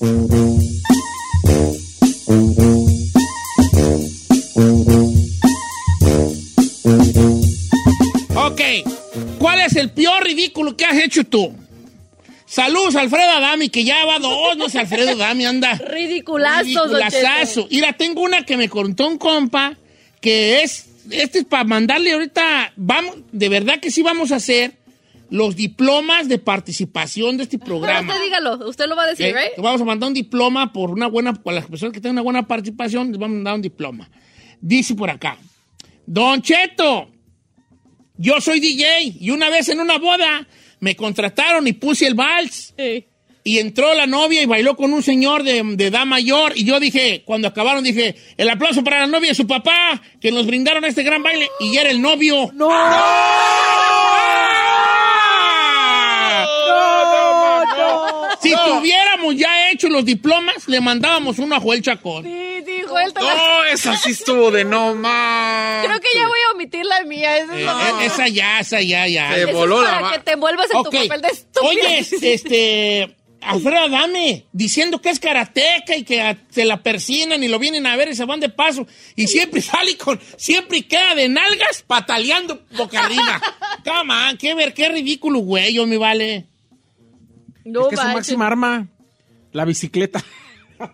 Ok, ¿cuál es el peor ridículo que has hecho tú? Saludos, Alfredo Adami, que ya va dos, no sé, Alfredo Adami anda. Ridiculazo, Ridiculazazo. Mira, tengo una que me contó un compa, que es, este es para mandarle ahorita, vamos, de verdad que sí vamos a hacer los diplomas de participación de este programa. Usted dígalo, usted lo va a decir, ¿Eh? ¿right? Te Vamos a mandar un diploma por una buena, por las personas que tengan una buena participación, les vamos a mandar un diploma. Dice por acá, Don Cheto, yo soy DJ y una vez en una boda me contrataron y puse el vals. Sí. Y entró la novia y bailó con un señor de, de edad mayor. Y yo dije, cuando acabaron, dije, el aplauso para la novia y su papá, que nos brindaron este gran baile. Y era el novio. ¡No! Si tuviéramos ya hecho los diplomas, le mandábamos uno a Joel Chacón. Sí, dijo él. No, esa sí estuvo de no más. Creo que ya voy a omitir la mía. Esa es, Eh, la- eh, esa ya, esa ya, ya. Se es voló la para ma- que te envuelvas en Ok. tu papel de estúpido. Oye, este, Alfredo Adame, diciendo que es karateca y que a- se la persinan y lo vienen a ver y se van de paso. Y siempre sale con, siempre queda de nalgas pataleando boca arriba. Come on, qué ver, qué ridículo, güey, yo me vale. No es que su máxima arma, la bicicleta.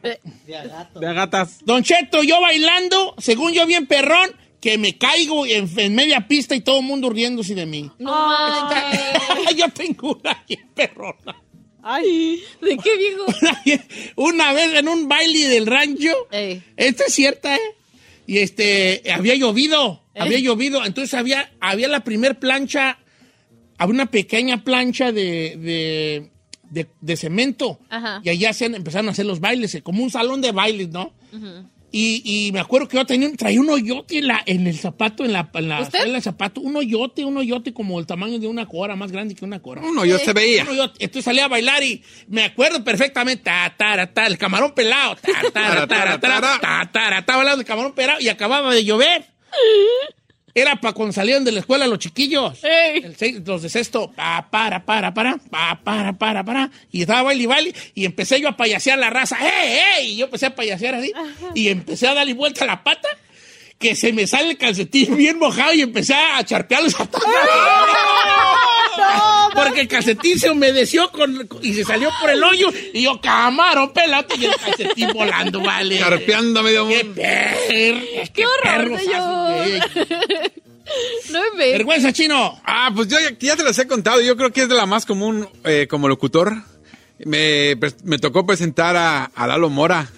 De agatas. Don Cheto, yo bailando, según yo bien perrón, que me caigo en, en media pista y todo el mundo riéndose de mí. No yo tengo una bien perrona. Ay, ¿de qué viejo? Una vez en un baile del rancho, Ey. esta es cierta, ¿eh? Y este, había llovido, Eh. había llovido, entonces había, había la primer plancha, había una pequeña plancha de, de, de- de cemento. Ajá. Y allá se empezaron a hacer los bailes, eh, como un salón de bailes, ¿no? Y, y me acuerdo que yo tenía, un- traía un hoyote en, la, en el zapato, en la, en la ¿Usted? suela del zapato, un hoyote, un hoyote como el tamaño de una cora, más grande que una cora. Uno, yo se veía. Yo entonces salí a bailar y me acuerdo perfectamente, ta, ta, ta, el camarón pelado, ta, ta, ta, ta, ta, ta, ta, ta, estaba hablando del camarón pelado y acababa de llover. Era para cuando salían de la escuela los chiquillos. El seis- los de sexto, pa, para, para, para, pa, para, para, para. Y estaba baile y baile y empecé yo a payasear la raza. ¡Ey, ey! Y yo empecé a payasear así y empecé a darle vuelta a la pata que se me sale el calcetín bien mojado y empecé a charpear los zapatos. Porque el calcetín se humedeció con, y se salió por el hoyo y yo, camarón pelado y el calcetín volando, vale. Carpeando medio ¡Qué mundo. perro! ¡Qué horror, perro! No me. ¡Vergüenza, chino! Ah, pues yo ya, ya te las he contado. Yo creo que es de la más común eh, como locutor. Me, pres- me tocó presentar a, a Lalo Mora.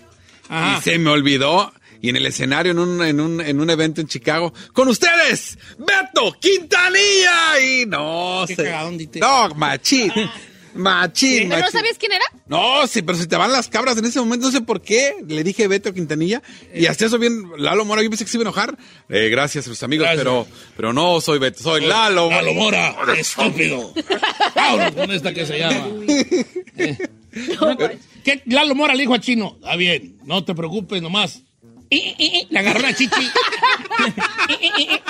Ajá. Y se me olvidó. Y en el escenario, en un, en, un, en un evento en Chicago, con ustedes, Beto Quintanilla. Y no Qué sé. cagadón, dite. No, machín. Machín, ¿Pero no sabías quién era? No, sí, pero si te van las cabras en ese momento, no sé por qué. Le dije Beto Quintanilla. Y hasta eso bien, Lalo Mora, yo pensé que se iba a enojar. Eh, gracias a sus amigos, Gracias. pero pero no soy Beto, soy Lalo. Lalo Mora, estúpido. Vámonos con esta que se llama. Eh. ¿Qué? Lalo Mora le dijo a Chino. Está bien, no te preocupes nomás. Eh, eh, Le agarró la chichi.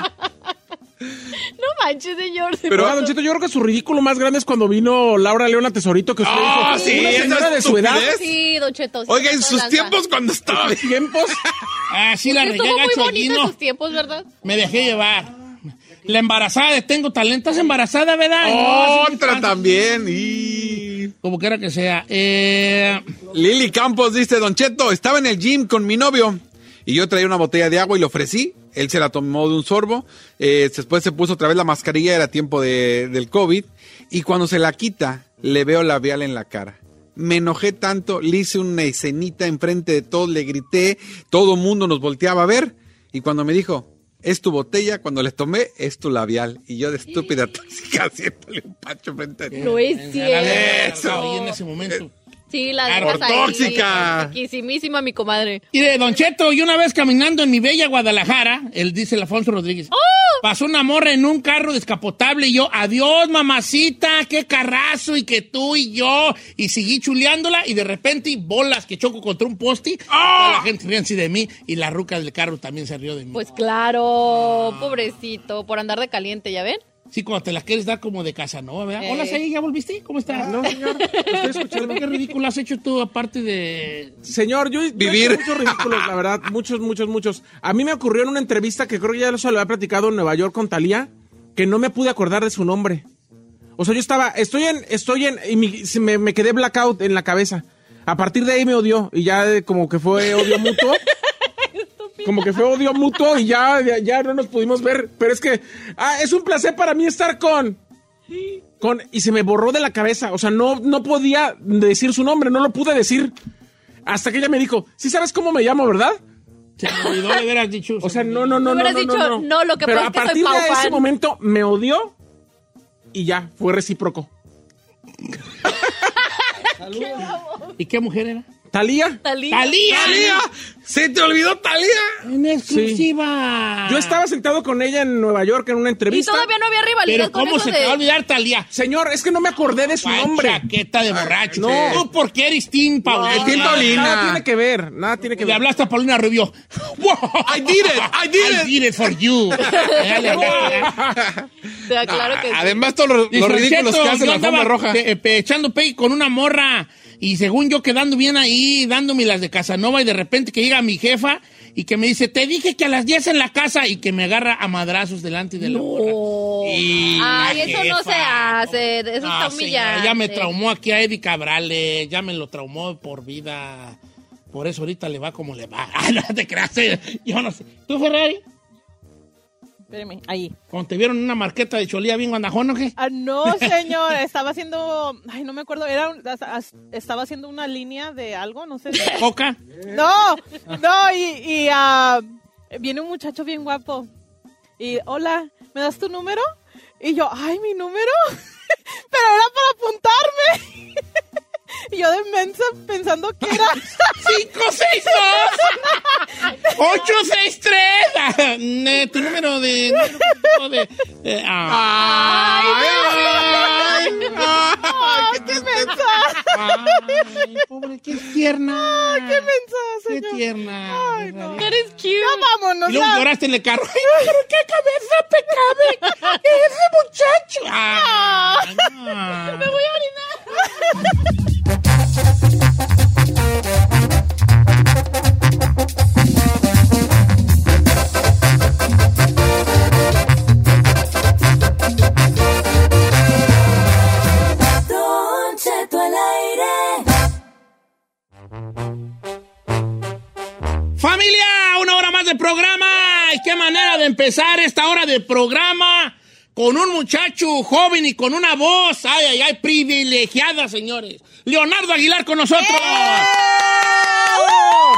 No manches, señor. Pero, Don Cheto, yo creo que su ridículo más grande es cuando vino Laura Leona Tesorito, que usted Ah, dijo, sí, una señora de su edad. Sí, Don Cheto. sí, Oiga, en se sus lanza. tiempos cuando estaba. tiempos, Así la regué gacho Chino. sus tiempos, ¿verdad? Me dejé llevar. La embarazada de Tengo Talento. ¿Estás embarazada, verdad? No, Otra también. Y... sí. Como quiera que sea. Eh, Lili Campos dice, Don Cheto, estaba en el gym con mi novio y yo traía una botella de agua y le ofrecí. Él se la tomó de un sorbo. eh, después se puso otra vez la mascarilla, era tiempo de- del COVID. Y cuando se la quita, le veo labial en la cara. Me enojé tanto, le hice una escenita enfrente de todos, le grité, todo mundo nos volteaba a ver. Y cuando me dijo, es tu botella, cuando le tomé, es tu labial. Y yo de estúpida tóxica haciéndole un pacho frente a No es Eso. Ahí en cierto. ese momento. Sí, la dejas ahí. tóxica. Riquísimísima, mi comadre. Y de Don Cheto, y una vez caminando en mi bella Guadalajara, él dice el Alfonso Rodríguez, pasó una morra en un carro descapotable y yo, adiós mamacita, qué carrazo, y que tú y yo, y seguí chuleándola, y de repente, bolas que choco contra un poste, toda la gente ríanse de mí, y la ruca del carro también se rió de mí. Pues claro, pobrecito, por andar de caliente, ¿ya ven? Sí, cuando te la quieres dar como de casa, ¿no? ¿Verdad? Eh. Hola, Saí, ¿ya volviste? ¿Cómo estás? No, señor. Estoy escuchando. ¿Qué ridículo has hecho tú aparte de... Señor, yo, yo he Vivir. hecho muchos ridículos, la verdad. Muchos, muchos, muchos. A mí me ocurrió en una entrevista que creo que ya se lo había platicado en Nueva York con Talía, que no me pude acordar de su nombre. O sea, yo estaba, estoy en, estoy en, y mi- me, me quedé blackout en la cabeza. A partir de ahí me odió y ya como que fue odio mutuo. Como que fue odio mutuo y ya, ya, ya no nos pudimos ver. Pero es que, ah, es un placer para mí estar con, con, y se me borró de la cabeza. O sea, no, no podía decir su nombre, no lo pude decir. Hasta que ella me dijo, sí sabes cómo me llamo, ¿verdad? Se me olvidó de veras dicho. O sea, no, no, no, no. Me hubieras no, dicho, no, "No, lo que Pero pasa a es que soy partir Pau de ese fan. momento me odió y ya, fue recíproco. ¿Y qué mujer era? Talía, Talía. ¡Talía! ¡Talía! ¡Se te olvidó Talía! En exclusiva. yo estaba sentado con ella en Nueva York en una Y entrevista. todavía no había rivalidad Pero con ¿cómo eso se de... te va a olvidar Talía? Señor, es que no me acordé de su nombre. Chaqueta de borracho. No. Tú porque eres Tim Paulina. el Tim Paulina. Nada tiene que ver, nada tiene que Le ver. hablaste a Paulina Rubio. I did it, I did it. I did it for you. Le. Te aclaro que sí. Además, todos los, ridículos "Cheto, que hace yo la andaba roja. pe- pe- echando pegue con una morra y según yo quedando bien ahí, dándome las de Casanova y de repente que llega mi jefa y que me dice, te dije que a las 10 en la casa y que me agarra a madrazos delante de la. Y Ay, eso no se hace, eso No, está señora, humillante. ya me traumó aquí a Eddie Cabrales, ya me lo traumó por vida. Por eso ahorita le va como le va. Ah, no te creas, eh, yo no sé. ¿Tú, Ferrari? Espérame, ahí. Cuando te vieron una marqueta de Cholía bien guandajón, ¿o qué? Ah, no, señor, estaba haciendo, ay, no me acuerdo, era, un- estaba haciendo una línea de algo, no sé. ¿Coca? No, no, y, y ah, viene un muchacho bien guapo. Y, hola, ¿me das tu número? Y yo, ay, mi número, pero era para apuntarme. y yo de mensa pensando que era... 562 863 Ah, eh, tu número de, número de, de- ah. Ay, ¡Ay, qué mensa! Ay, pobre, qué tierna. ¡Qué mensa, Qué señor! tierna. Ay, no. Eres cute. Ya vámonos, Y luego ya. lloraste en el carro. Ay, pero qué cabeza pecable. Ese muchacho. Ay, no. Me voy a orinar. De programa. Y qué manera de empezar esta hora de programa con un muchacho joven y con una voz, ay, ay, ay, privilegiada, señores. Leonardo Aguilar con nosotros.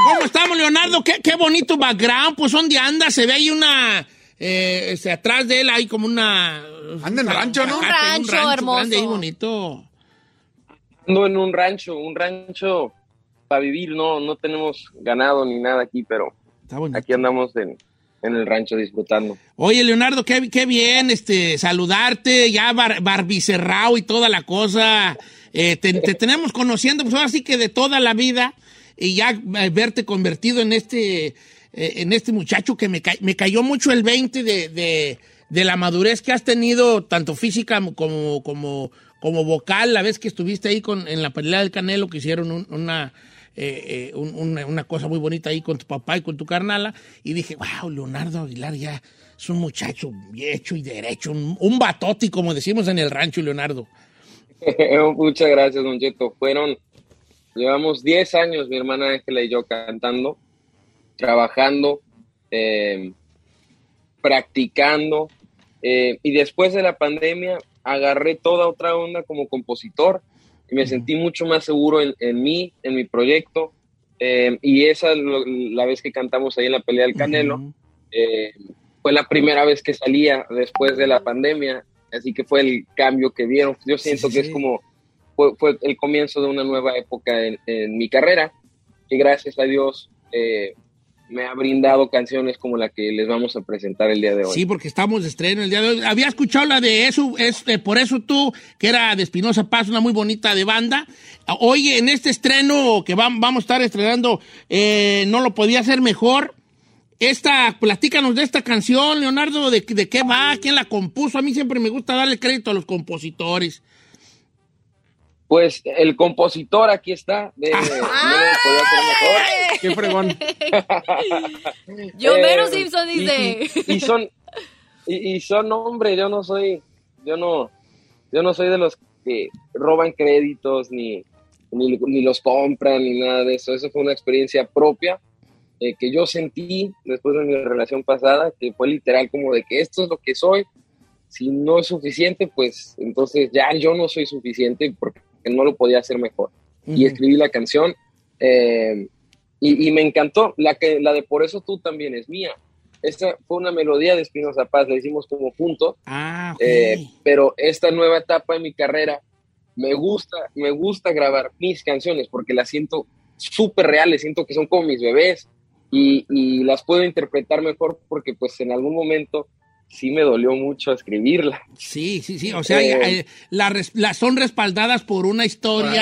¿Cómo estamos, Leonardo? Qué, qué bonito background. Pues, ¿dónde anda? Se ve ahí una... eh, este, atrás de él hay como una... Anda en rancho, ¿no? Un Zacate, rancho hermoso. grande y bonito. Ando en un rancho, un rancho para vivir, no, no tenemos ganado ni nada aquí, pero Está bonito. aquí andamos en, en el rancho disfrutando. Oye, Leonardo, qué, qué bien este, saludarte, ya bar, barbicerrao y toda la cosa. Eh, te, te tenemos conociendo, pues ahora sí que de toda la vida, y ya eh, verte convertido en este, eh, en este muchacho que me, ca- me cayó mucho el 20 de, de, de la madurez que has tenido, tanto física como, como, como vocal, la vez que estuviste ahí con, en la pelea del Canelo, que hicieron un- una, eh, eh, un- una, cosa muy bonita ahí con tu papá y con tu carnala, y dije, wow, Leonardo Aguilar ya es un muchacho hecho y derecho, un, un batote, como decimos en el rancho, Leonardo. Muchas gracias, Don Cheto. Fueron, llevamos 10 años, mi hermana Ángela y yo cantando, trabajando, eh, practicando. y después de la pandemia agarré toda otra onda como compositor y me sentí mucho más seguro en, en mí, en mi proyecto. eh, y esa es lo- la vez que cantamos ahí en la pelea del Canelo. eh, fue la primera vez que salía después de la pandemia, así que fue el cambio que vieron. Yo siento sí, que sí. es como, fue, fue el comienzo de una nueva época en, en mi carrera, y gracias a Dios eh, me ha brindado canciones como la que les vamos a presentar el día de hoy. Sí, porque estamos de estreno el día de hoy. Había escuchado la de eso, es, eh, por eso tú, que era de Espinosa Paz, una muy bonita de banda. Hoy en este estreno que vam- vamos a estar estrenando, eh, no lo podía hacer mejor. Esta, platícanos de esta canción, Leonardo, de, de qué va, quién la compuso. A mí siempre me gusta darle crédito a los compositores. Pues el compositor aquí está, de. Qué fregón. Yo Eh, menos Simpson y- dice. Y, y son, y, y son hombre, yo no soy, yo no, yo no soy de los que roban créditos ni, ni, ni los compran ni nada de eso. Eso fue una experiencia propia eh, que yo sentí después de mi relación pasada, que fue literal como de que esto es lo que soy. Si no es suficiente, pues entonces ya yo no soy suficiente porque no lo podía hacer mejor. Y escribí la canción eh, y, y me encantó. La, que, la de Por eso tú también es mía. Esta fue una melodía de Espinoza Paz, la hicimos como juntos. Ah. Eh, pero esta nueva etapa de mi carrera me gusta, me gusta grabar mis canciones porque las siento súper reales, siento que son como mis bebés y, y las puedo interpretar mejor porque pues en algún momento sí me dolió mucho escribirla. Sí, sí, sí. O sea, Eh, eh, la res- la- son respaldadas por una historia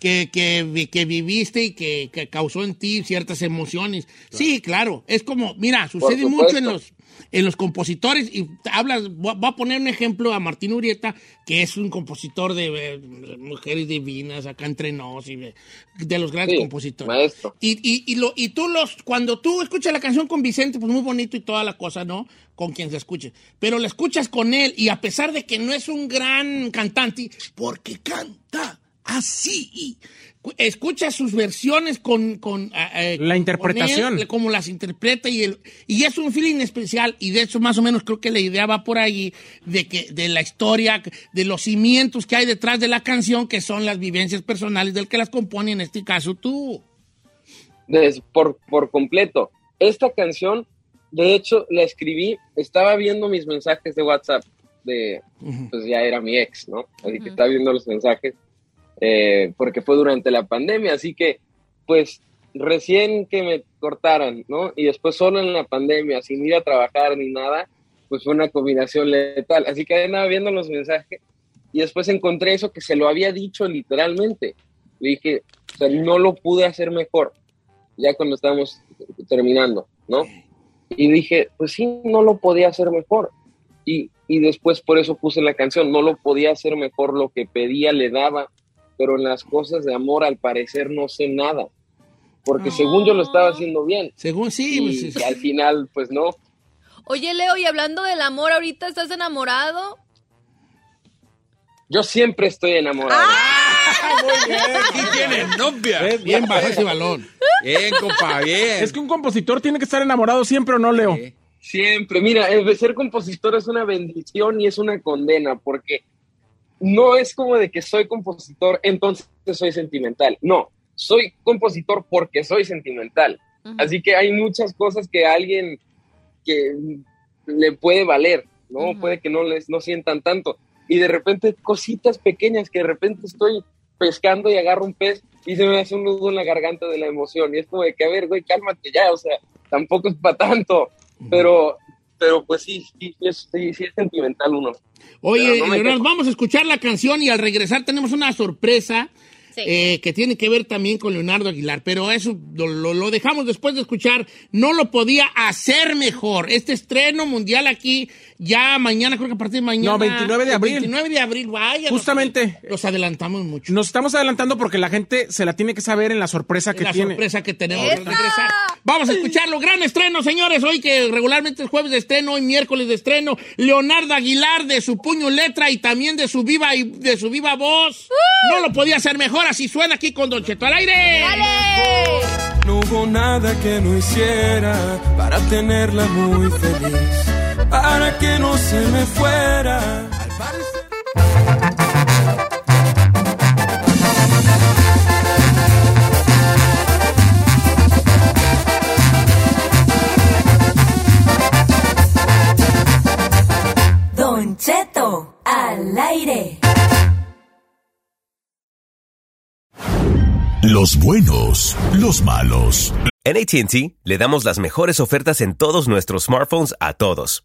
que, que, vi- que viviste y que, que causó en ti ciertas emociones. Sí, claro. Es como, mira, sucede mucho en los, en los compositores y hablas, voy a poner un ejemplo a Martín Urieta, que es un compositor de eh, Mujeres Divinas, acá entre nos, y de, de los grandes Sí, compositores. maestro. Y, y, y, lo, y tú los, cuando tú escuchas la canción con Vicente, pues muy bonito y toda la cosa, ¿no? Con quien se escuche. Pero la escuchas con él y a pesar de que no es un gran cantante, porque canta así. Cu- Escuchas sus versiones con, con ah, eh, La con interpretación. él, como las interpreta y, el, y es un feeling especial y de hecho más o menos creo que la idea va por ahí de que de la historia, de los cimientos que hay detrás de la canción que son las vivencias personales del que las compone, en este caso tú. por, por completo. Esta canción, de hecho, la escribí, estaba viendo mis mensajes de WhatsApp, de, pues ya era mi ex, ¿no? Así que estaba viendo los mensajes, eh, porque fue durante la pandemia, así que, pues, recién que me cortaran, ¿no? Y después solo en la pandemia, sin ir a trabajar ni nada, pues fue una combinación letal. Así que andaba viendo los mensajes y después encontré eso que se lo había dicho literalmente. Le dije, o sea, no lo pude hacer mejor ya cuando estábamos terminando, ¿no? Y dije, pues sí, no lo podía hacer mejor. Y, y después por eso puse la canción, no lo podía hacer mejor, lo que pedía le daba, pero en las cosas de amor al parecer no sé nada, porque según yo lo estaba haciendo bien. Según sí, y, pues, y al final, pues no. Oye, Leo, y hablando del amor, ¿ahorita estás enamorado? Yo siempre estoy enamorado. Aquí tienen novia. bien bajo ese balón. Bien, compa, bien. Es que un compositor tiene que estar enamorado siempre o no, Leo. Sí. Siempre, mira, el de ser compositor es una bendición y es una condena, porque no es como de que soy compositor, entonces soy sentimental. No, soy compositor porque soy sentimental. Así que hay muchas cosas que a alguien que le puede valer, ¿no? Puede que no les no sientan tanto. Y de repente cositas pequeñas que de repente estoy pescando y agarro un pez y se me hace un nudo en la garganta de la emoción. Y es como de que, a ver, güey, cálmate ya, o sea, tampoco es para tanto. Pero, pero pues sí, sí, sí es, sí, sí es sentimental uno. Oye, no Leonardo, vamos a escuchar la canción y al regresar tenemos una sorpresa Sí. eh, que tiene que ver también con Leonardo Aguilar, pero eso lo, lo- lo dejamos después de escuchar. No lo podía hacer mejor. Este estreno mundial aquí Ya mañana, creo que a partir de mañana. No, 29 de abril. 29 de abril, vaya. Justamente. Los, los adelantamos mucho. Nos estamos adelantando porque la gente se la tiene que saber en la sorpresa que la tiene. sorpresa que tenemos. Vamos a escucharlo. Gran estreno, señores. Hoy que regularmente es jueves de estreno, hoy miércoles de estreno. Leonardo Aguilar de su puño letra y también de su viva y de su viva voz. No lo podía hacer mejor. Así suena aquí con Don Cheto al aire. No hubo nada que no hiciera para tenerla muy feliz, para que no se me fuera. Al parecer- Don Cheto, al aire. Los buenos, los malos. En ATT le damos las mejores ofertas en todos nuestros smartphones a todos.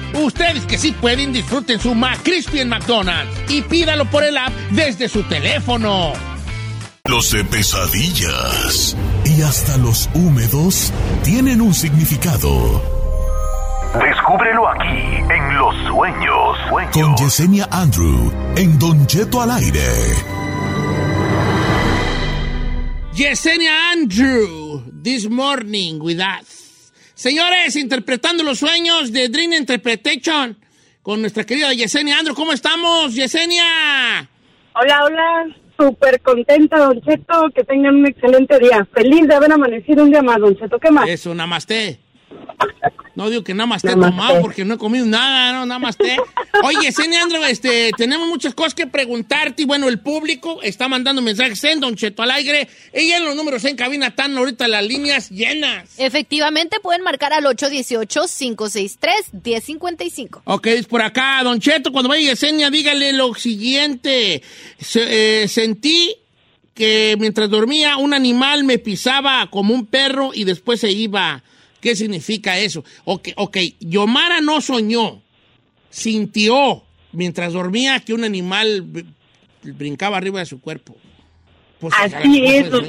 Ustedes que sí pueden, disfruten su McCrispy en McDonald's y pídalo por el app desde su teléfono. Los de pesadillas y hasta los húmedos tienen un significado. Descúbrelo aquí en Los Sueños. Sueños. Con Yesenia Andrew en Don Cheto al aire. Yesenia Andrew, this morning with us. Señores, interpretando los sueños de Dream Interpretation con nuestra querida Yesenia Andrew. ¿Cómo estamos, Yesenia? Hola, hola. Súper contenta, Don Cheto. Que tengan un excelente día. Feliz de haber amanecido un día más, Don Cheto. ¿Qué más? Eso, namaste. No digo que nada más te Namaste. tomado porque no he comido nada, no, nada más te. Oye, Yesenia Andrew, este, tenemos muchas cosas que preguntarte y bueno, el público está mandando mensajes en Don Cheto al aire. Ella en los números en cabina están ahorita las líneas llenas. Efectivamente, pueden marcar al 818-563-1055. Ok, es por acá, Don Cheto, cuando vaya Yesenia, dígale lo siguiente. Se- eh, sentí que mientras dormía un animal me pisaba como un perro y después se iba. ¿Qué significa eso? Ok, ok, Yomara no soñó, sintió mientras dormía que un animal br- brincaba arriba de su cuerpo. Pues, Así es, lo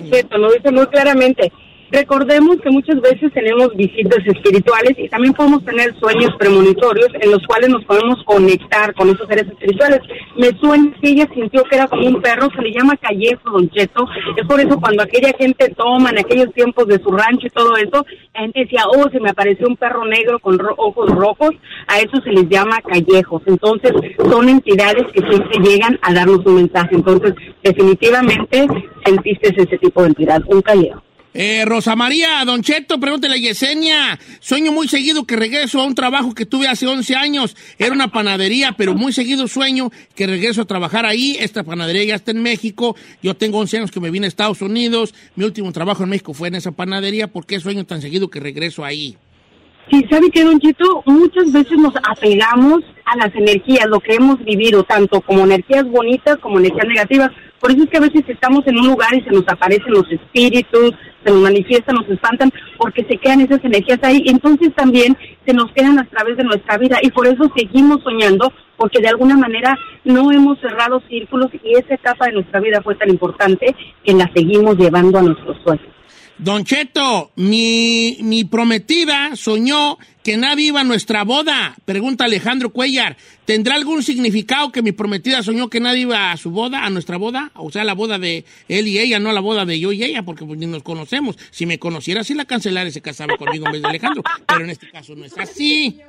dice muy claramente. Recordemos que muchas veces tenemos visitas espirituales y también podemos tener sueños premonitorios en los cuales nos podemos conectar con esos seres espirituales. Me suena que ella sintió que era como un perro, se le llama callejo, Don Cheto. Es por eso cuando aquella gente toma en aquellos tiempos de su rancho y todo eso, la gente decía, oh, se me apareció un perro negro con ro- ojos rojos, a eso se les llama callejos. Entonces, son entidades que siempre llegan a darnos un mensaje. Entonces, definitivamente sentiste ese tipo de entidad, un callejo. Eh, Rosa María, Don Cheto, pregúntele a Yesenia. Sueño muy seguido que regreso a un trabajo que tuve hace 11 años. Era una panadería, pero muy seguido sueño que regreso a trabajar ahí. Esta panadería ya está en México. Yo tengo 11 años que me vine a Estados Unidos. Mi último trabajo en México fue en esa panadería. ¿Por qué sueño tan seguido que regreso ahí? Sí, ¿sabe qué, Don Chito? Muchas veces nos apegamos a las energías, lo que hemos vivido, tanto como energías bonitas como energías negativas. Por eso es que a veces estamos en un lugar y se nos aparecen los espíritus, se nos manifiestan, nos espantan, porque se quedan esas energías ahí. Entonces también se nos quedan a través de nuestra vida y por eso seguimos soñando, porque de alguna manera no hemos cerrado círculos y esa etapa de nuestra vida fue tan importante que la seguimos llevando a nuestros sueños. Don Cheto, mi, mi prometida soñó que nadie iba a nuestra boda. Pregunta Alejandro Cuellar. ¿Tendrá algún significado que mi prometida soñó que nadie iba a su boda, a nuestra boda? O sea, la boda de él y ella, no la boda de yo y ella, porque pues, ni nos conocemos. Si me conociera, sí la cancelara y se casaba conmigo en vez de Alejandro. Pero en este caso no es así.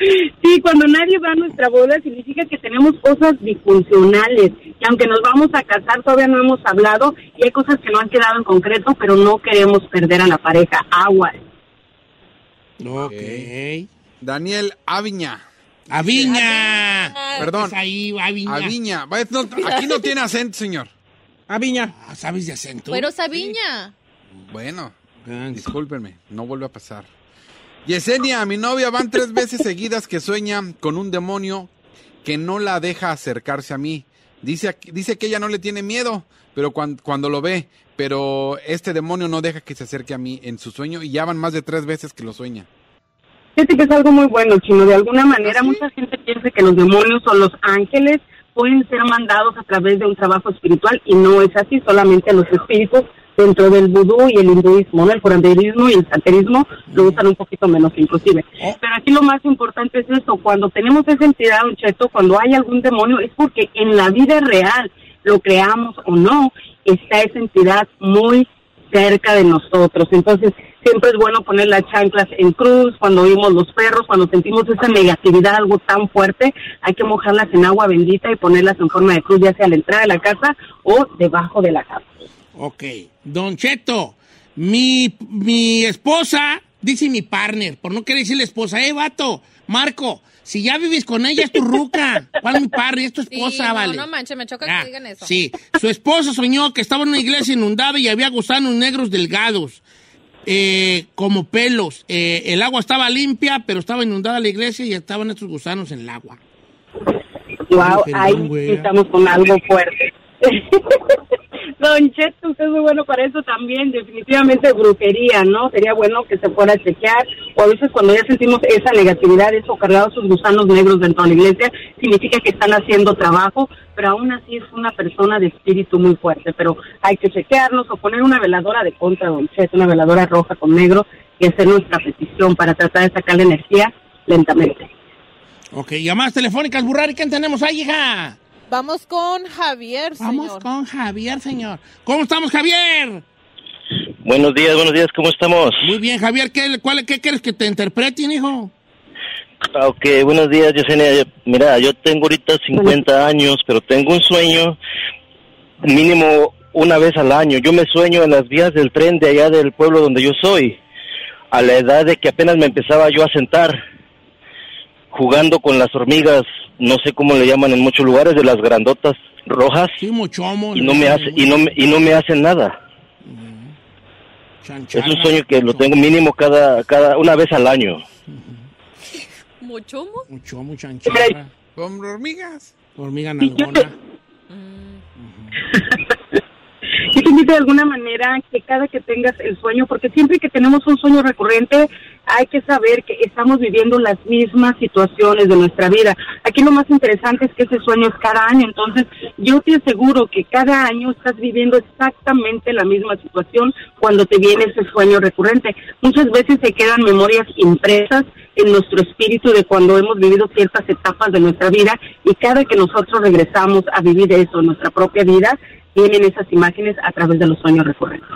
Sí, cuando nadie va a nuestra boda significa que tenemos cosas disfuncionales. Y aunque nos vamos a casar, todavía no hemos hablado y hay cosas que no han quedado en concreto, pero no queremos perder a la pareja. Agua. Ok. Daniel Aviña. Aviña. Perdón. Pues ahí, Aviña. Aviña. No, aquí no tiene acento, señor. Aviña. Ah, ¿Sabes de acento? Pero Sabiña. Bueno, discúlpenme, no vuelve a pasar. Yesenia, mi novia, van tres veces seguidas que sueña con un demonio que no la deja acercarse a mí. Dice, dice que ella no le tiene miedo, pero cuando, cuando lo ve, pero este demonio no deja que se acerque a mí en su sueño y ya van más de tres veces que lo sueña. Fíjate que es algo muy bueno, Chino. De alguna manera, mucha gente piensa que los demonios o los ángeles pueden ser mandados a través de un trabajo espiritual y no es así, solamente los espíritus dentro del vudú y el hinduismo, ¿no? El curanderismo y el santerismo lo usan un poquito menos inclusive. Pero aquí lo más importante es eso, cuando tenemos esa entidad, un cheto, cuando hay algún demonio, es porque en la vida real, lo creamos o no, está esa entidad muy cerca de nosotros. Entonces, siempre es bueno poner las chanclas en cruz, cuando oímos los perros, cuando sentimos esa negatividad, algo tan fuerte, hay que mojarlas en agua bendita y ponerlas en forma de cruz, ya sea a la entrada de la casa o debajo de la casa. Ok. Don Cheto, mi, mi esposa, dice mi partner, por no querer decirle esposa, eh, vato, Marco, si ya vives con ella es tu ruca. ¿Cuál es mi partner? Es tu esposa, Sí, no, vale. no manches, me choca Ah, que digan eso. Sí, su esposo soñó que estaba en una iglesia inundada y había gusanos negros delgados, eh, como pelos. Eh, el agua estaba limpia, pero estaba inundada la iglesia y estaban estos gusanos en el agua. Wow, Ay, ahí perdón, estamos con algo fuerte. Don Cheto, usted es muy bueno para eso también, definitivamente brujería, ¿no? Sería bueno que se fuera a chequear, o a veces cuando ya sentimos esa negatividad, eso cargado esos gusanos negros dentro de la iglesia, significa que están haciendo trabajo, pero aún así es una persona de espíritu muy fuerte, pero hay que chequearnos o poner una veladora de contra, Don Cheto, una veladora roja con negro y hacer nuestra petición para tratar de sacar la energía lentamente. Ok, llamadas telefónicas, Burrari, ¿quién tenemos ahí, hija? Vamos con Javier, Vamos señor. con Javier, señor. ¿Cómo estamos, Javier? Buenos días, buenos días, ¿cómo estamos? Muy bien, Javier, ¿qué, cuál, qué quieres que te interpreten, hijo? Ah, Ok, buenos días, Yesenia. Mira, yo tengo ahorita 50 años, pero tengo un sueño mínimo una vez al año. Yo me sueño en las vías del tren de allá del pueblo donde yo soy, a la edad de que apenas me empezaba yo a sentar, jugando con las hormigas, no sé cómo le llaman en muchos lugares, de las grandotas rojas. Sí, muchomo. Y no me hace, y no, me- y no me hacen nada. Es un sueño que lo tengo mínimo cada, cada, una vez al año. ¿Mochomo? Muchomo, chanchara. Con hormigas. Hormiga nalgona. Yo te de alguna manera que cada que tengas el sueño, porque siempre que tenemos un sueño recurrente, hay que saber que estamos viviendo las mismas situaciones de nuestra vida. Aquí lo más interesante es que ese sueño es cada año, entonces yo te aseguro que cada año estás viviendo exactamente la misma situación cuando te viene ese sueño recurrente. Muchas veces se quedan memorias impresas en nuestro espíritu de cuando hemos vivido ciertas etapas de nuestra vida y cada que nosotros regresamos a vivir eso nuestra propia vida, vienen esas imágenes a través de los sueños recurrentes.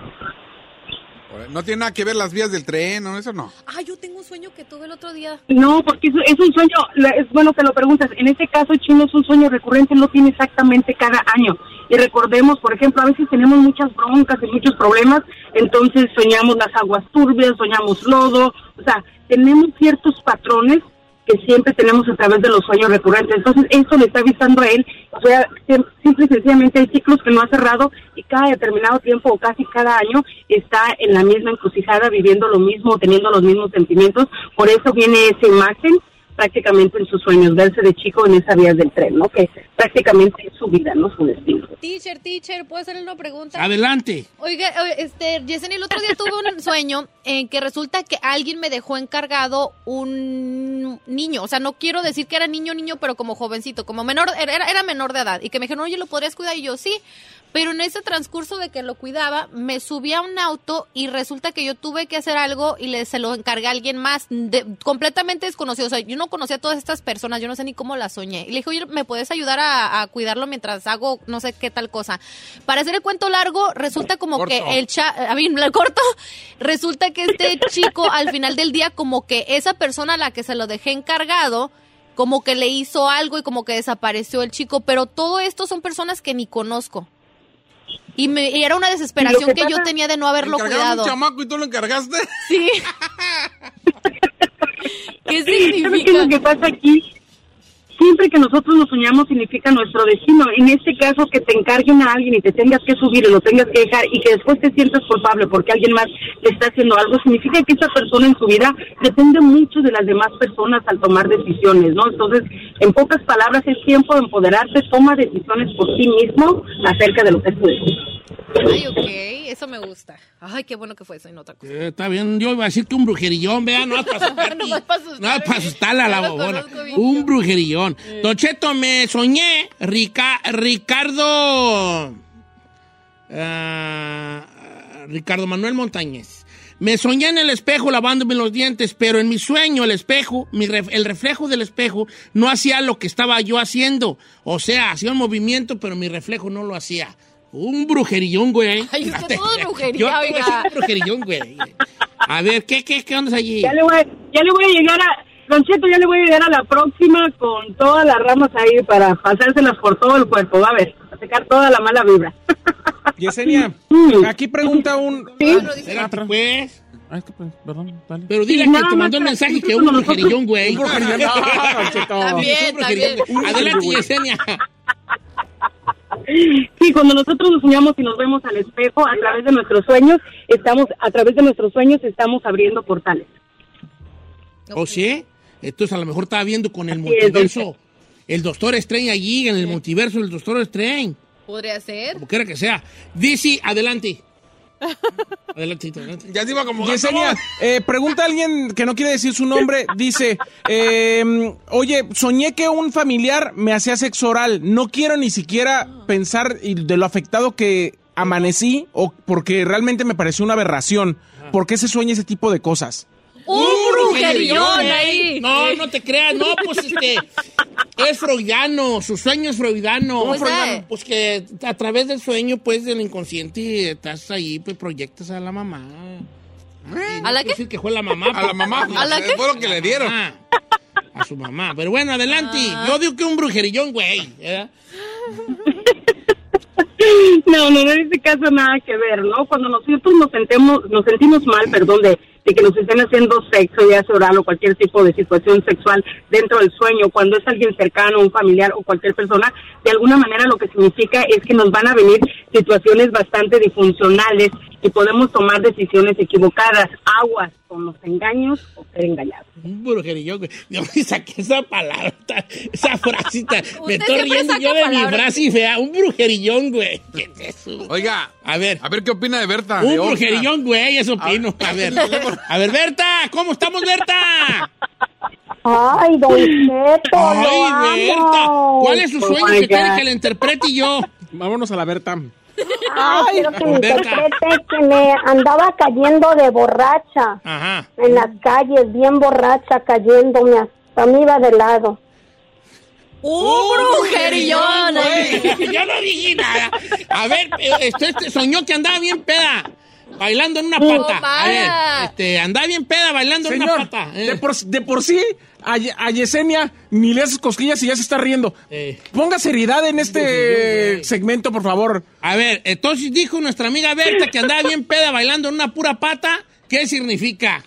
No tiene nada que ver las vías del tren, ¿no? Eso no. Ah, yo tengo un sueño que tuve el otro día. No, porque es, es un sueño, es bueno que lo preguntas. En este caso, chino es un sueño recurrente, no tiene exactamente cada año. Y recordemos, por ejemplo, a veces tenemos muchas broncas y muchos problemas, entonces soñamos las aguas turbias, soñamos lodo, o sea, tenemos ciertos patrones que siempre tenemos a través de los sueños recurrentes. Entonces, esto le está avisando a él, o sea, sim- simple y sencillamente hay ciclos que no ha cerrado y cada determinado tiempo o casi cada año está en la misma encrucijada, viviendo lo mismo, teniendo los mismos sentimientos. Por eso viene esa imagen prácticamente en sus sueños, verse de chico en esas vías del tren, ¿no? Que prácticamente es su vida, ¿no? Su destino. Teacher, teacher, ¿puedo hacerle una pregunta? Adelante. Oiga, oye, este, Yesenia, el otro día tuve un sueño en que resulta que alguien me dejó encargado un niño. O sea, no quiero decir que era niño, niño, pero como jovencito, como menor, era, era menor de edad. Y que me dijeron, oye, ¿lo podrías cuidar? Y yo, sí. Pero en ese transcurso de que lo cuidaba, me subí a un auto y resulta que yo tuve que hacer algo y le, se lo encargué a alguien más, de- completamente desconocido. O sea, yo no no conocía a todas estas personas, yo no sé ni cómo las soñé. Y le dije, oye, ¿me puedes ayudar a, a cuidarlo mientras hago no sé qué tal cosa? Para hacer el cuento largo, resulta como Corto. que el chat, a mí, corto, resulta que este chico al final del día como que esa persona a la que se lo dejé encargado, como que le hizo algo y como que desapareció el chico, pero todo esto son personas que ni conozco. Y, me, y era una desesperación que que, yo tenía de no haberlo ¿Encargaron cuidado. un chamaco y tú lo encargaste? Sí. ¿Qué ¿Sabes qué es significa? lo que pasa aquí? Siempre que nosotros nos soñamos significa nuestro destino. En este caso, que te encarguen a alguien y te tengas que subir y lo tengas que dejar y que después te sientas culpable porque alguien más te está haciendo algo, significa que esa persona en su vida depende mucho de las demás personas al tomar decisiones, ¿no? Entonces, en pocas palabras, es tiempo de empoderarte, toma decisiones por ti mismo acerca de lo que es tu destino. Ay, ok, eso me gusta. Ay, qué bueno que fue eso y no otra cosa. Eh, está bien, yo iba a decir que un brujerillón, vea, no es para asustar, No es para asustar, no es para asustarla a la bobona. Un brujerillón. Cheto, me soñé, Rica- Ricardo, ah, Ricardo Manuel Montañez. Me soñé en el espejo lavándome los dientes, pero en mi sueño el espejo, mi ref- el reflejo del espejo no hacía lo que estaba yo haciendo. O sea, hacía un movimiento, pero mi reflejo no lo hacía. Un brujerillón, güey. Ay, usted todo Yo brujería, oiga. un brujerillón, güey. A ver, ¿qué, qué, qué onda allí? Ya le voy, a- ya le voy a llegar a, Don Cheto, ya le voy a llegar a la próxima con todas las ramas ahí para pasárselas por todo el cuerpo. Va a ver, a sacar toda la mala vibra. Yesenia, aquí pregunta un... Espérate, pues. Ay, qué pe- perdón, dale. Pero dile Sí, que te mandó el mensaje que un brujerillón, güey. Un brujerillón. También, también. güey. Adelante, Yesenia. Sí, cuando nosotros nos soñamos y nos vemos al espejo a través de nuestros sueños, estamos a través de nuestros sueños estamos abriendo portales. ¿O sí? Entonces a lo mejor estaba viendo con el Así es, don multiverso. El doctor Strange allí, en el multiverso del doctor Strange. Podría ser. Como quiera que sea. Dice, adelante. Adelante. Ya se iba como Yesenia, eh, pregunta a alguien que no quiere decir su nombre, dice, eh, oye, soñé que un familiar me hacía sexo oral, no quiero ni siquiera pensar de lo afectado que amanecí o porque realmente me pareció una aberración. ¿Por qué se sueña ese tipo de cosas? Un brujerillón ahí. No, no te creas, no, pues este. Es freudiano, su sueño es freudiano. ¿Cómo es Freudiano? Pues que a través del sueño, pues del inconsciente, estás ahí, pues proyectas a la mamá. ¿A la qué? decir que fue la mamá. A la mamá. ¿A la qué? Fue lo que le dieron. A su mamá. Pero bueno, adelante. Ah. Yo digo que un brujerillón, güey. ¿verdad? No, no, en este caso nada que ver, ¿no? Cuando nosotros nos sentemos, nos sentimos mal, perdón, de, de que nos estén haciendo sexo, ya sea oral o cualquier tipo de situación sexual dentro del sueño, cuando es alguien cercano, un familiar o cualquier persona, de alguna manera lo que significa es que nos van a venir situaciones bastante disfuncionales y podemos tomar decisiones equivocadas, aguas con los engaños o ser engañados. Un brujerillón, güey. Yo me saqué esa palabra, esa frasita. Me estoy riendo yo de mi frase fea. Un brujerillón, güey. ¿Qué es eso? Oiga, A ver. a ver qué opina de Berta. de Un Oscar. brujerillón, güey, eso opino. A ver. A ver, Berta, ¿cómo estamos, Berta? Ay, Don Cheto, Ay, lo Berta. amo. ¿Cuál es su Oh sueño que quiere que le interprete yo? Vámonos a la Berta. Ay, quiero que me Berta. interprete que me andaba cayendo de borracha Ajá. en las calles, bien borracha, cayéndome hasta me iba de lado. Un brujerillón ahí. güey. Yo no dije nada. A ver, eh, este, este soñó que andaba bien peda. Bailando en una pata. A ver, este, andaba bien peda bailando en una pata. eh. de por, de por sí, a, Ye- a Yesenia ni le haces cosquillas y ya se está riendo. Eh. Ponga seriedad en este segmento, por favor. A ver, entonces dijo nuestra amiga Berta que andaba bien peda bailando en una pura pata. ¿Qué significa?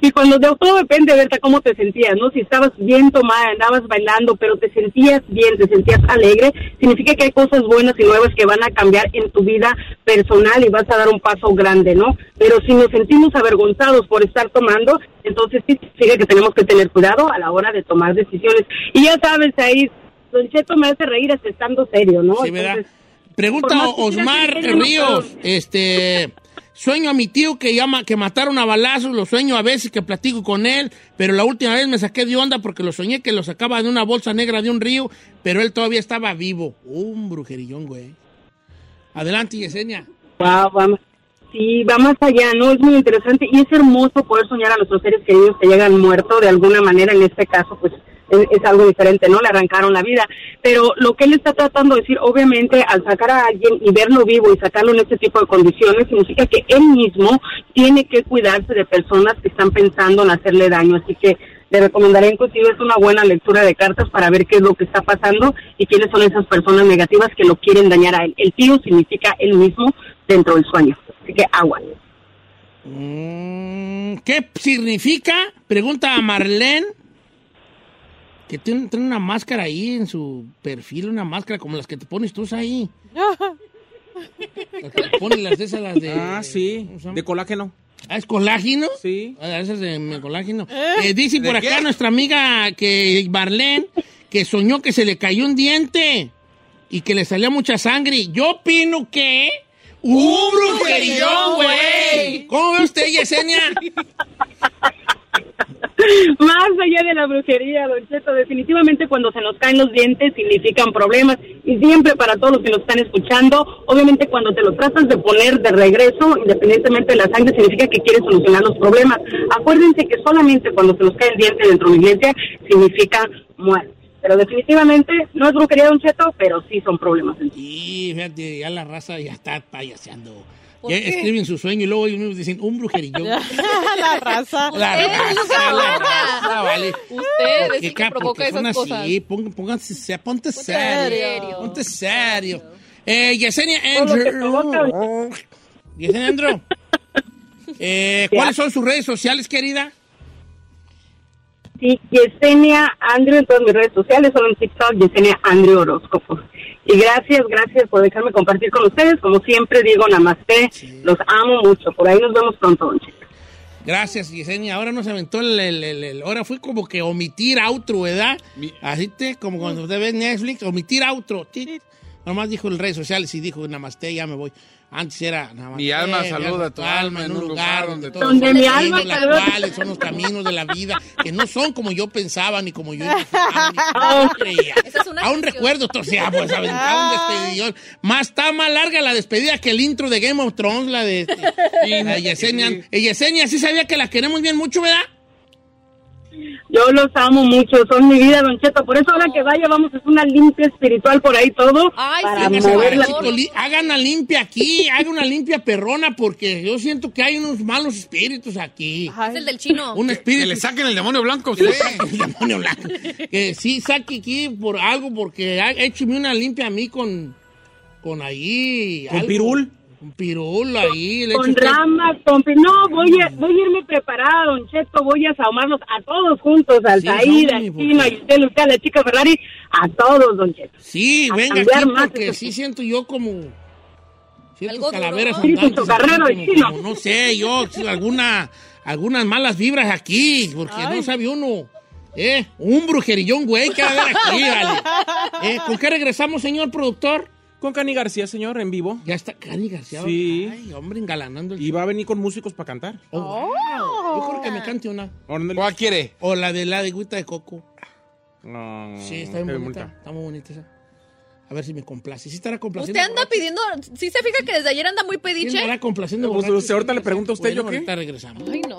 Y cuando de todo depende, Berta, cómo te sentías, ¿no? Si estabas bien tomada, andabas bailando, pero te sentías bien, te sentías alegre, significa que hay cosas buenas y nuevas que van a cambiar en tu vida personal y vas a dar un paso grande, ¿no? Pero si nos sentimos avergonzados por estar tomando, entonces sí significa que tenemos que tener cuidado a la hora de tomar decisiones. Y ya sabes, ahí, Don Cheto me hace reír hasta estando serio, ¿no? Sí. Entonces, Pregunta Osmar Ríos, este, sueño a mi tío que llama, que mataron a balazos, lo sueño a veces que platico con él, pero la última vez me saqué de onda porque lo soñé que lo sacaba de una bolsa negra de un río, pero él todavía estaba vivo. Un brujerillón, güey. Adelante, Yesenia. Wow, vamos. Sí, va más allá, ¿no? Es muy interesante y es hermoso poder soñar a nuestros seres queridos que llegan muertos de alguna manera, en este caso, pues es, algo diferente, ¿no? Le arrancaron la vida. Pero lo que él está tratando de decir, obviamente, al sacar a alguien y verlo vivo y sacarlo en este tipo de condiciones, significa que él mismo tiene que cuidarse de personas que están pensando en hacerle daño. Así que le recomendaría inclusive es una buena lectura de cartas para ver qué es lo que está pasando y quiénes son esas personas negativas que lo quieren dañar a él. El tío significa él mismo dentro del sueño. Así que agua. Mm, ¿Qué significa? Pregunta a Marlene. Que tiene, tiene una máscara ahí en su perfil, una máscara como las que te pones tú ahí. Las que te pones las de esas, las de... Ah, sí, de colágeno. Ah, ¿es colágeno? Sí. Ah, esas de de colágeno. Eh, dice por acá nuestra amiga que Marlene que soñó que se le cayó un diente y que le salía mucha sangre. Yo opino que... ¡Un brujerillón, güey! ¿Cómo ve usted, Yesenia? Más allá de la brujería, Don Cheto, definitivamente cuando se nos caen los dientes significan problemas y siempre para todos los que nos están escuchando, obviamente cuando te lo tratas de poner de regreso, independientemente de la sangre, significa que quieres solucionar los problemas. Acuérdense que solamente cuando se nos cae el diente dentro de una iglesia significa muerte. Pero definitivamente no es brujería, Don Cheto, pero sí son problemas. Y fíjate, ya la raza ya está payaseando. ¿Por Ya qué? escriben su sueño y luego ellos mismos dicen un brujerillón. la raza. La raza, la raza, vale. Usted Porque, es que ca- provoca esas así, cosas. pon- pónganse, se- ponte serio. serio. Ponte serio. Eh, Yesenia Andrew. Yesenia Andrew. Eh, ¿Cuáles son sus redes sociales, querida? Sí, Yesenia Andrew en todas mis redes sociales, solo en TikTok, Yesenia Andrew Horóscopo. Y gracias, gracias por dejarme compartir con ustedes. Como siempre digo, namaste, los amo mucho. Por ahí nos vemos pronto, don Cheto. Gracias, Yesenia. Ahora nos aventó el, el- el- el- Ahora fue como que omitir outro, ¿verdad? Así te, como cuando usted ve Netflix, omitir outro. Nomás dijo en redes sociales y dijo namaste, ya me voy. Antes era namaste. Mi alma mi saluda a tu alma en un lugar donde todos Donde son mi alma saluda. cuales son los caminos de la vida, que no son como yo pensaba, ni como yo imaginaba, ni como yo creía. Esa es una Aún canción. recuerdo, o sea, pues aventar un despedidón. Más está más larga la despedida que el intro de Game of Thrones, la de, este, la de Yesenia. Eh, Yesenia, sí sabía que la queremos bien mucho, ¿verdad? Yo los amo mucho, son mi vida, don Cheto. Por eso ahora que vaya, vamos a hacer una limpia espiritual por ahí todo. Ay, para sí, mover la... Hagan una limpia aquí, hagan una limpia perrona, porque yo siento que hay unos malos espíritus aquí. Es el del chino. Un Que espíritu. le saquen el demonio blanco que usted. el demonio blanco. Que sí saque aquí por algo, porque ha- écheme una limpia a mí con, con ahí. ¿Con algo. pirul? Con pirul ahí. le Con ramas, con... No, voy a, voy a irme preparada, don Cheto. Voy a saumarlos a todos juntos, al al porque- Chino, a usted, a la chica Ferrari, a todos, don Cheto. Sí, a venga cambiar aquí más porque sí siento yo como duro, calaveras ¿no? Sí, andantes tu aquí, carrero, como- chino. como no sé, yo alguna algunas malas vibras aquí, porque no sabe uno. ¿Eh? Un brujerillón, güey, que va a haber aquí, vale. ¿Eh? ¿Con qué regresamos, señor productor? Con Cani García, señor, en vivo. Ya está Cani García. Sí. Ay, hombre, engalanando el Y va a venir con músicos para cantar. Oh, wow. Yo creo que me cante una. ¿Cuál quiere? O la de la de Agüita de Coco. No, Sí, está bien bonita. Está muy bonita esa. A ver si me complace. ¿Sí estará complaciendo? Usted anda pidiendo, ¿sí se fija que desde ayer anda muy ¿Sí pediche? estará complaciendo Pues, borracho? usted ahorita le pregunta a usted, Bueno, ¿yo qué? ahorita regresamos. Ay, no.